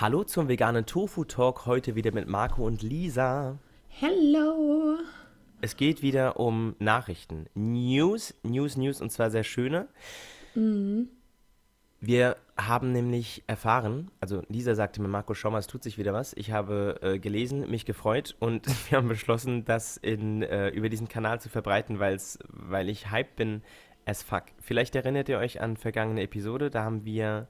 Hallo zum veganen Tofu Talk, heute wieder mit Marco und Lisa. Hello. Es geht wieder um Nachrichten. News, News, News und zwar sehr schöne. Mhm. Wir haben nämlich erfahren, also Lisa sagte mir, Marco, schau mal, es tut sich wieder was. Ich habe äh, gelesen, mich gefreut und wir haben beschlossen, das in, äh, über diesen Kanal zu verbreiten, weil's, weil ich hype bin as fuck. Vielleicht erinnert ihr euch an vergangene Episode, da haben wir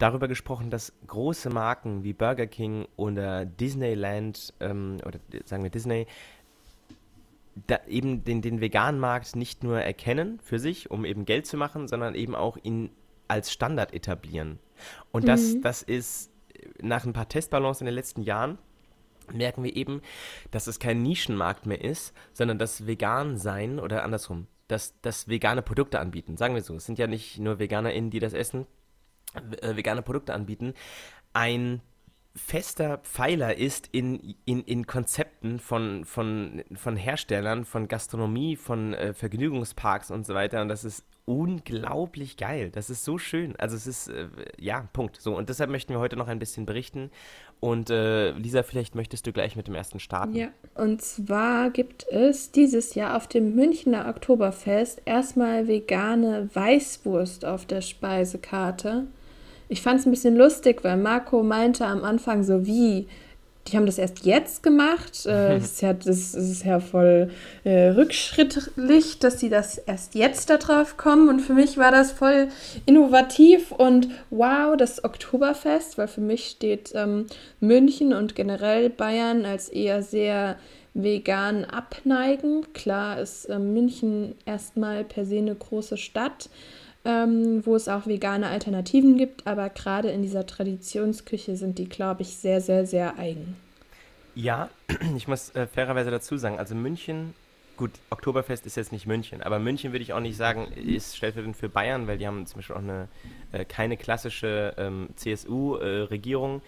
darüber gesprochen, dass große Marken wie Burger King oder Disneyland ähm, oder sagen wir Disney eben den, den veganen Markt nicht nur erkennen für sich, um eben Geld zu machen, sondern eben auch ihn als Standard etablieren. Und das, mhm. das ist nach ein paar Testballons in den letzten Jahren merken wir eben, dass es kein Nischenmarkt mehr ist, sondern das Vegan sein oder andersrum, dass das vegane Produkte anbieten. Sagen wir so, es sind ja nicht nur VeganerInnen, die das essen, äh, vegane Produkte anbieten, ein fester Pfeiler ist in, in, in Konzepten von, von, von Herstellern, von Gastronomie, von äh, Vergnügungsparks und so weiter. Und das ist unglaublich geil. Das ist so schön. Also es ist, äh, ja, Punkt. So, und deshalb möchten wir heute noch ein bisschen berichten. Und äh, Lisa, vielleicht möchtest du gleich mit dem ersten starten. Ja, und zwar gibt es dieses Jahr auf dem Münchner Oktoberfest erstmal vegane Weißwurst auf der Speisekarte. Ich fand es ein bisschen lustig, weil Marco meinte am Anfang so wie, die haben das erst jetzt gemacht. Äh, das, ist ja, das, ist ja voll äh, rückschrittlich, dass sie das erst jetzt darauf kommen. Und für mich war das voll innovativ und wow, das Oktoberfest, weil für mich steht ähm, München und generell Bayern als eher sehr vegan abneigen. Klar ist äh, München erstmal per se eine große Stadt ähm, wo es auch vegane Alternativen gibt, aber gerade in dieser Traditionsküche sind die, glaube ich, sehr, sehr, sehr eigen. Ja, ich muss äh, fairerweise dazu sagen, also München, gut, Oktoberfest ist jetzt nicht München, aber München würde ich auch nicht sagen, ist stellvertretend für Bayern, weil die haben zum Beispiel auch eine, äh, keine klassische ähm, CSU-Regierung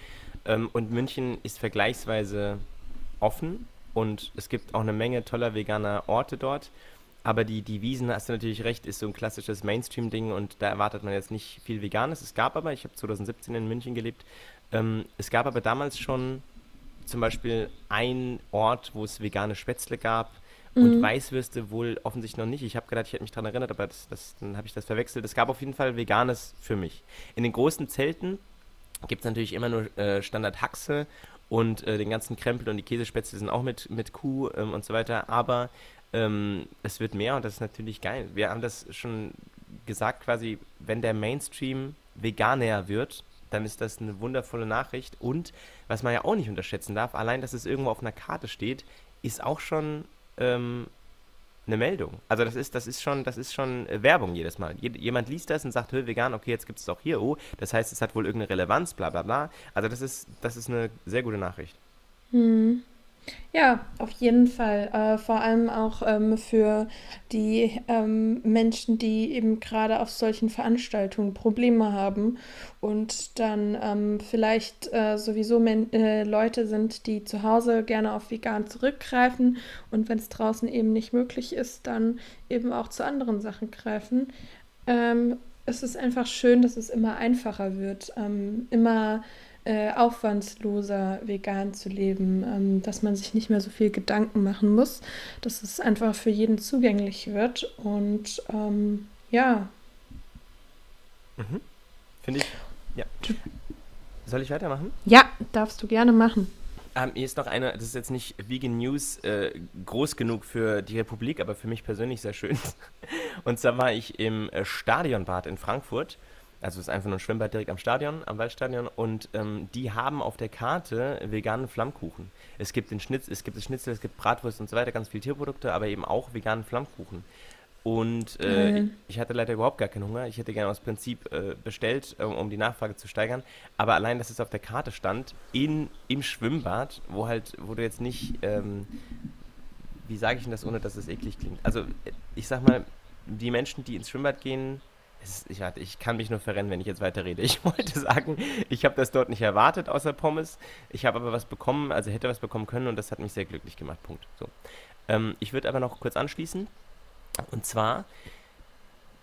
äh, ähm, und München ist vergleichsweise offen und es gibt auch eine Menge toller veganer Orte dort. Aber die, die Wiesen, hast du natürlich recht, ist so ein klassisches Mainstream-Ding und da erwartet man jetzt nicht viel Veganes. Es gab aber, ich habe 2017 in München gelebt, ähm, es gab aber damals schon zum Beispiel einen Ort, wo es vegane Spätzle gab und mhm. Weißwürste wohl offensichtlich noch nicht. Ich habe gedacht, ich hätte mich daran erinnert, aber das, das, dann habe ich das verwechselt. Es gab auf jeden Fall Veganes für mich. In den großen Zelten gibt es natürlich immer nur äh, Standard Haxe und äh, den ganzen Krempel und die Käsespätzle sind auch mit, mit Kuh ähm, und so weiter. Aber ähm, es wird mehr und das ist natürlich geil. Wir haben das schon gesagt, quasi, wenn der Mainstream veganer wird, dann ist das eine wundervolle Nachricht. Und was man ja auch nicht unterschätzen darf, allein, dass es irgendwo auf einer Karte steht, ist auch schon ähm, eine Meldung. Also das ist, das ist schon, das ist schon äh, Werbung jedes Mal. jemand liest das und sagt, vegan, okay, jetzt gibt es auch hier, oh, das heißt, es hat wohl irgendeine Relevanz, bla bla bla. Also das ist, das ist eine sehr gute Nachricht. Hm. Ja, auf jeden Fall. Äh, vor allem auch ähm, für die ähm, Menschen, die eben gerade auf solchen Veranstaltungen Probleme haben und dann ähm, vielleicht äh, sowieso Men äh, Leute sind, die zu Hause gerne auf vegan zurückgreifen und wenn es draußen eben nicht möglich ist, dann eben auch zu anderen Sachen greifen. Ähm, es ist einfach schön, dass es immer einfacher wird, ähm, immer äh, aufwandsloser vegan zu leben, ähm, dass man sich nicht mehr so viel Gedanken machen muss, dass es einfach für jeden zugänglich wird und ähm, ja. Mhm. Finde ich. Ja. Soll ich weitermachen? Ja, darfst du gerne machen. Ähm, hier ist noch eine, das ist jetzt nicht Vegan News äh, groß genug für die Republik, aber für mich persönlich sehr schön. Und zwar war ich im äh, Stadionbad in Frankfurt also es ist einfach nur ein Schwimmbad direkt am Stadion, am Waldstadion und ähm, die haben auf der Karte veganen Flammkuchen. Es gibt den Schnitz, es gibt das Schnitzel, es gibt Bratwurst und so weiter, ganz viele Tierprodukte, aber eben auch veganen Flammkuchen. Und äh, mhm. ich hatte leider überhaupt gar keinen Hunger. Ich hätte gerne aus Prinzip äh, bestellt, um, um, die Nachfrage zu steigern. Aber allein, dass es auf der Karte stand, in, im Schwimmbad, wo halt, wo du jetzt nicht, ähm, wie sage ich denn das, ohne dass es eklig klingt? Also ich sag mal, die Menschen, die ins Schwimmbad gehen, ist, ich, ich, kann mich nur verrennen, wenn ich jetzt weiterrede. Ich wollte sagen, ich habe das dort nicht erwartet, außer Pommes. Ich habe aber was bekommen, also hätte was bekommen können und das hat mich sehr glücklich gemacht. Punkt. So. Ähm, ich würde aber noch kurz anschließen. Und zwar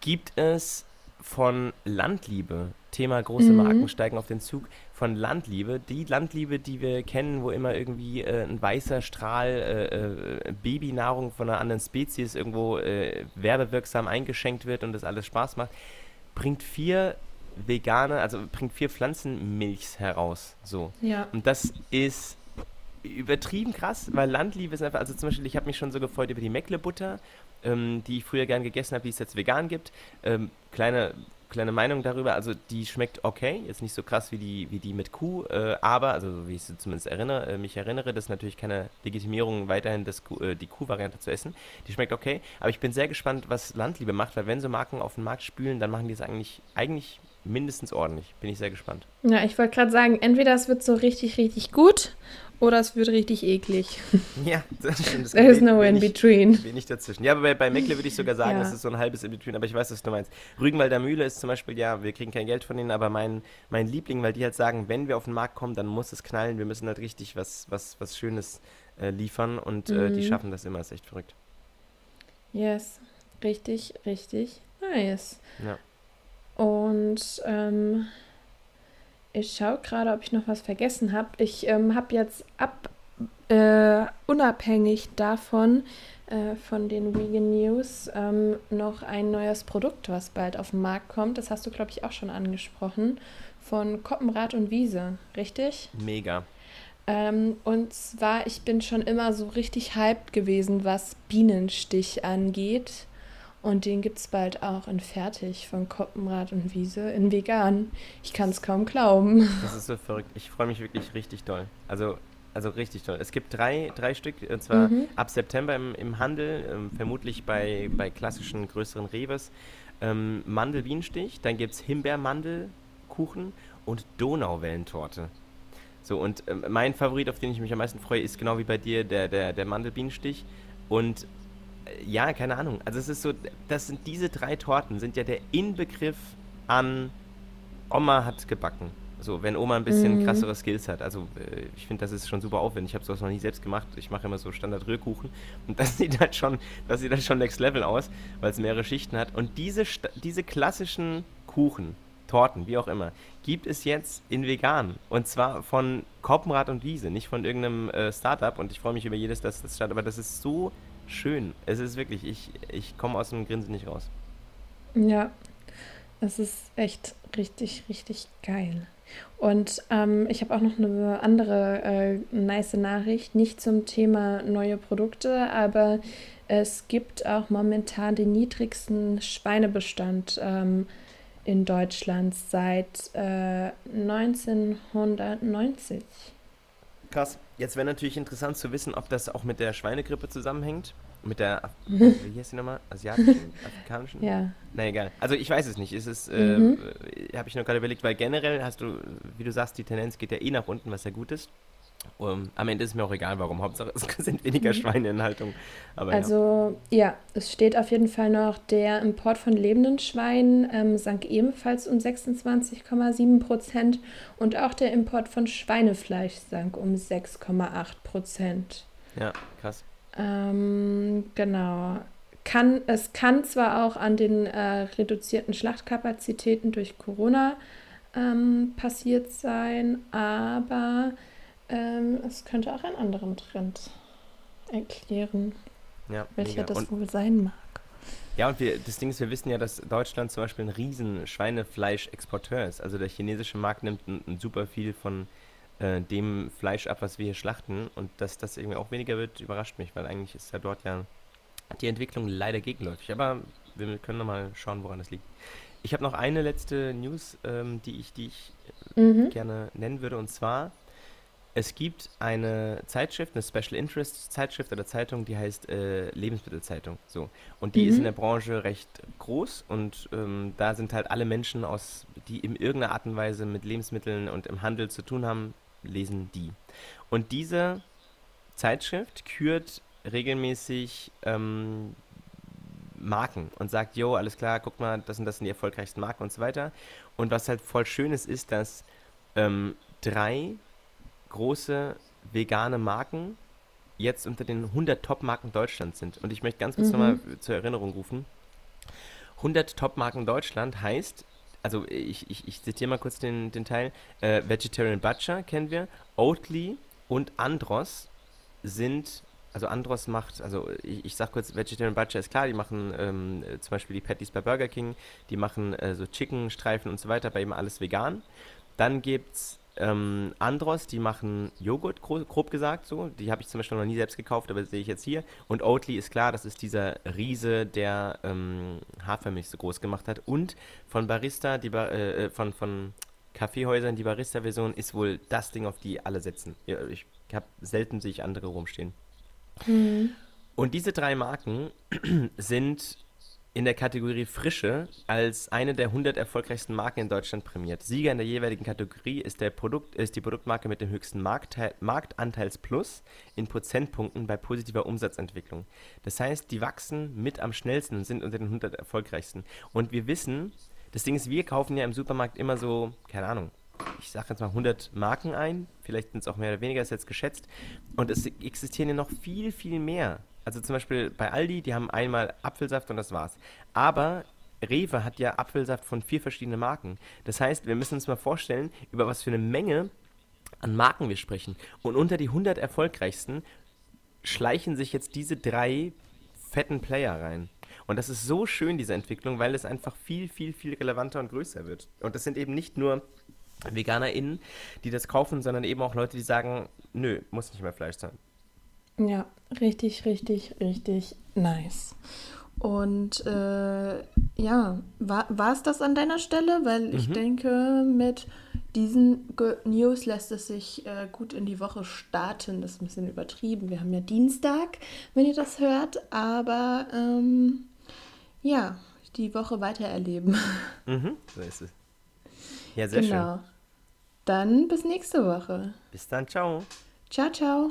gibt es von Landliebe Thema große mhm. Marken steigen auf den Zug von Landliebe. Die Landliebe, die wir kennen, wo immer irgendwie äh, ein weißer Strahl äh, äh, Babynahrung von einer anderen Spezies irgendwo äh, werbewirksam eingeschenkt wird und das alles Spaß macht, bringt vier vegane, also bringt vier Pflanzenmilchs heraus. So. Ja. Und das ist übertrieben krass, weil Landliebe ist einfach, also zum Beispiel, ich habe mich schon so gefreut über die Meckle-Butter, ähm, die ich früher gern gegessen habe, die es jetzt vegan gibt. Ähm, kleine, kleine Meinung darüber, also die schmeckt okay, jetzt nicht so krass wie die, wie die mit Kuh, äh, aber, also wie ich sie zumindest erinnere, äh, mich erinnere, das ist natürlich keine Legitimierung, weiterhin das Kuh, äh, die Kuh-Variante zu essen. Die schmeckt okay, aber ich bin sehr gespannt, was Landliebe macht, weil wenn so Marken auf den Markt spülen, dann machen die es eigentlich, eigentlich mindestens ordentlich. Bin ich sehr gespannt. Ja, ich wollte gerade sagen, entweder es wird so richtig, richtig gut oder es wird richtig eklig. Ja, das stimmt. There is no in between. Wenig dazwischen. Ja, aber bei, bei Meckle würde ich sogar sagen, ja. es ist so ein halbes in between, aber ich weiß, was du meinst. Rügenwalder Mühle ist zum Beispiel, ja, wir kriegen kein Geld von denen, aber mein, mein Liebling, weil die halt sagen, wenn wir auf den Markt kommen, dann muss es knallen, wir müssen halt richtig was, was, was Schönes äh, liefern und mhm. äh, die mhm. schaffen das immer, ist echt verrückt. Yes, richtig, richtig nice. Ja. Und ähm, ich schaue gerade, ob ich noch was vergessen habe. Ich ähm, habe jetzt ab, äh, unabhängig davon, äh, von den Vegan News, ähm, noch ein neues Produkt, was bald auf den Markt kommt. Das hast du, glaube ich, auch schon angesprochen. Von Koppenrad und Wiese, richtig? Mega. Ähm, und zwar, ich bin schon immer so richtig hyped gewesen, was Bienenstich angeht. Und den gibt es bald auch in Fertig von Koppenrad und Wiese in vegan. Ich kann es kaum glauben. Das ist so verrückt. Ich freue mich wirklich richtig toll. Also, also richtig toll. Es gibt drei, drei Stück, und zwar mhm. ab September im, im Handel, ähm, vermutlich bei, bei klassischen größeren Reves. Ähm, Mandelbienenstich, dann gibt es Himbeermandelkuchen und Donauwellentorte. So, und ähm, mein Favorit, auf den ich mich am meisten freue, ist genau wie bei dir der, der, der Mandelbienenstich. Und ja, keine Ahnung. Also es ist so, das sind diese drei Torten, sind ja der Inbegriff an Oma hat gebacken. So, wenn Oma ein bisschen mhm. krassere Skills hat. Also äh, ich finde, das ist schon super aufwendig. Ich habe sowas noch nie selbst gemacht. Ich mache immer so Standard-Rührkuchen. Und das sieht halt schon, das sieht halt schon next level aus, weil es mehrere Schichten hat. Und diese, diese klassischen Kuchen, Torten, wie auch immer, gibt es jetzt in vegan. Und zwar von Koppenrad und Wiese, nicht von irgendeinem äh, Startup. Und ich freue mich über jedes, das das statt. Aber das ist so schön. Es ist wirklich, ich, ich komme aus dem Grinsen nicht raus. Ja, es ist echt richtig, richtig geil. Und ähm, ich habe auch noch eine andere äh, nice Nachricht, nicht zum Thema neue Produkte, aber es gibt auch momentan den niedrigsten Schweinebestand ähm, in Deutschland seit äh, 1990. Krass. Jetzt wäre natürlich interessant zu wissen, ob das auch mit der Schweinegrippe zusammenhängt. Mit der, wie heißt die nochmal? Asiatischen? Afrikanischen? Ja. Na egal. Also ich weiß es nicht. Ist es, äh, mhm. habe ich nur gerade überlegt, weil generell hast du, wie du sagst, die Tendenz geht ja eh nach unten, was ja gut ist. Um, am Ende ist mir auch egal, warum. Hauptsache es sind weniger mhm. Schweine in Haltung. Aber, also ja. ja. es steht auf jeden Fall noch, der Import von lebenden Schweinen ähm, sank ebenfalls um 26,7 Prozent und auch der Import von Schweinefleisch sank um 6,8 Prozent. Ja, krass. Ähm, genau. Kann, es kann zwar auch an den äh, reduzierten Schlachtkapazitäten durch Corona ähm, passiert sein, aber ähm, es könnte auch einen anderen Trend erklären, ja, welcher mega. das und, wohl sein mag. Ja, und wir, das Ding ist, wir wissen ja, dass Deutschland zum Beispiel ein riesen Schweinefleisch-Exporteur ist. Also der chinesische Markt nimmt ein, ein super viel von äh, dem Fleisch ab, was wir hier schlachten. Und dass das irgendwie auch weniger wird, überrascht mich, weil eigentlich ist ja dort ja die Entwicklung leider gegenläufig. Aber wir können nochmal schauen, woran das liegt. Ich habe noch eine letzte News, ähm, die ich, die ich mhm. gerne nennen würde. Und zwar es gibt eine Zeitschrift, eine Special Interest Zeitschrift oder Zeitung, die heißt äh, Lebensmittelzeitung. So. Und die mhm. ist in der Branche recht groß und ähm, da sind halt alle Menschen aus, die in irgendeiner Art und Weise mit Lebensmitteln und im Handel zu tun haben, lesen die. Und diese Zeitschrift kürt regelmäßig ähm, Marken und sagt, jo, alles klar, guck mal, das sind das sind die erfolgreichsten Marken und so weiter. Und was halt voll schön ist, ist, dass ähm, drei große vegane Marken jetzt unter den 100 Top-Marken Deutschlands sind. Und ich möchte ganz kurz mhm. nochmal zur Erinnerung rufen. 100 Top-Marken Deutschland heißt, also ich, ich, ich zitiere mal kurz den, den Teil. Äh, Vegetarian Butcher kennen wir. Oatly und Andros sind, also Andros macht, also ich, ich sag kurz, Vegetarian Butcher ist klar, die machen ähm, zum Beispiel die Patties bei Burger King, die machen äh, so Chicken-Streifen und so weiter, bei ihm alles vegan. Dann gibt's ähm, Andros, die machen Joghurt, grob, grob gesagt so. Die habe ich zum Beispiel noch nie selbst gekauft, aber das sehe ich jetzt hier. Und Oatly ist klar, das ist dieser Riese, der ähm, Hafermilch so groß gemacht hat. Und von Barista, die ba äh, äh von, von Kaffeehäusern, die Barista-Version ist wohl das Ding, auf die alle setzen. Ich habe selten sich andere rumstehen. Mhm. Und diese drei Marken sind in der Kategorie Frische als eine der 100 erfolgreichsten Marken in Deutschland prämiert. Sieger in der jeweiligen Kategorie ist, der Produkt, ist die Produktmarke mit dem höchsten Marktteil, Marktanteilsplus in Prozentpunkten bei positiver Umsatzentwicklung. Das heißt, die wachsen mit am schnellsten und sind unter den 100 erfolgreichsten. Und wir wissen, das Ding ist, wir kaufen ja im Supermarkt immer so, keine Ahnung, ich sage jetzt mal 100 Marken ein, vielleicht sind es auch mehr oder weniger, ist jetzt geschätzt. Und es existieren ja noch viel, viel mehr. Also zum Beispiel bei Aldi, die haben einmal Apfelsaft und das war's. Aber Rewe hat ja Apfelsaft von vier verschiedenen Marken. Das heißt, wir müssen uns mal vorstellen, über was für eine Menge an Marken wir sprechen. Und unter die 100 erfolgreichsten schleichen sich jetzt diese drei fetten Player rein. Und das ist so schön, diese Entwicklung, weil es einfach viel, viel, viel relevanter und größer wird. Und das sind eben nicht nur VeganerInnen, die das kaufen, sondern eben auch Leute, die sagen, nö, muss nicht mehr Fleisch sein. Ja, richtig, richtig, richtig nice. Und äh, ja, war es das an deiner Stelle? Weil mhm. ich denke, mit diesen Good News lässt es sich äh, gut in die Woche starten. Das ist ein bisschen übertrieben. Wir haben ja Dienstag, wenn ihr das hört. Aber ähm, ja, die Woche weiter erleben. Mhm, so ist es. Ja, sehr genau. schön. Dann bis nächste Woche. Bis dann, ciao. Ciao, ciao.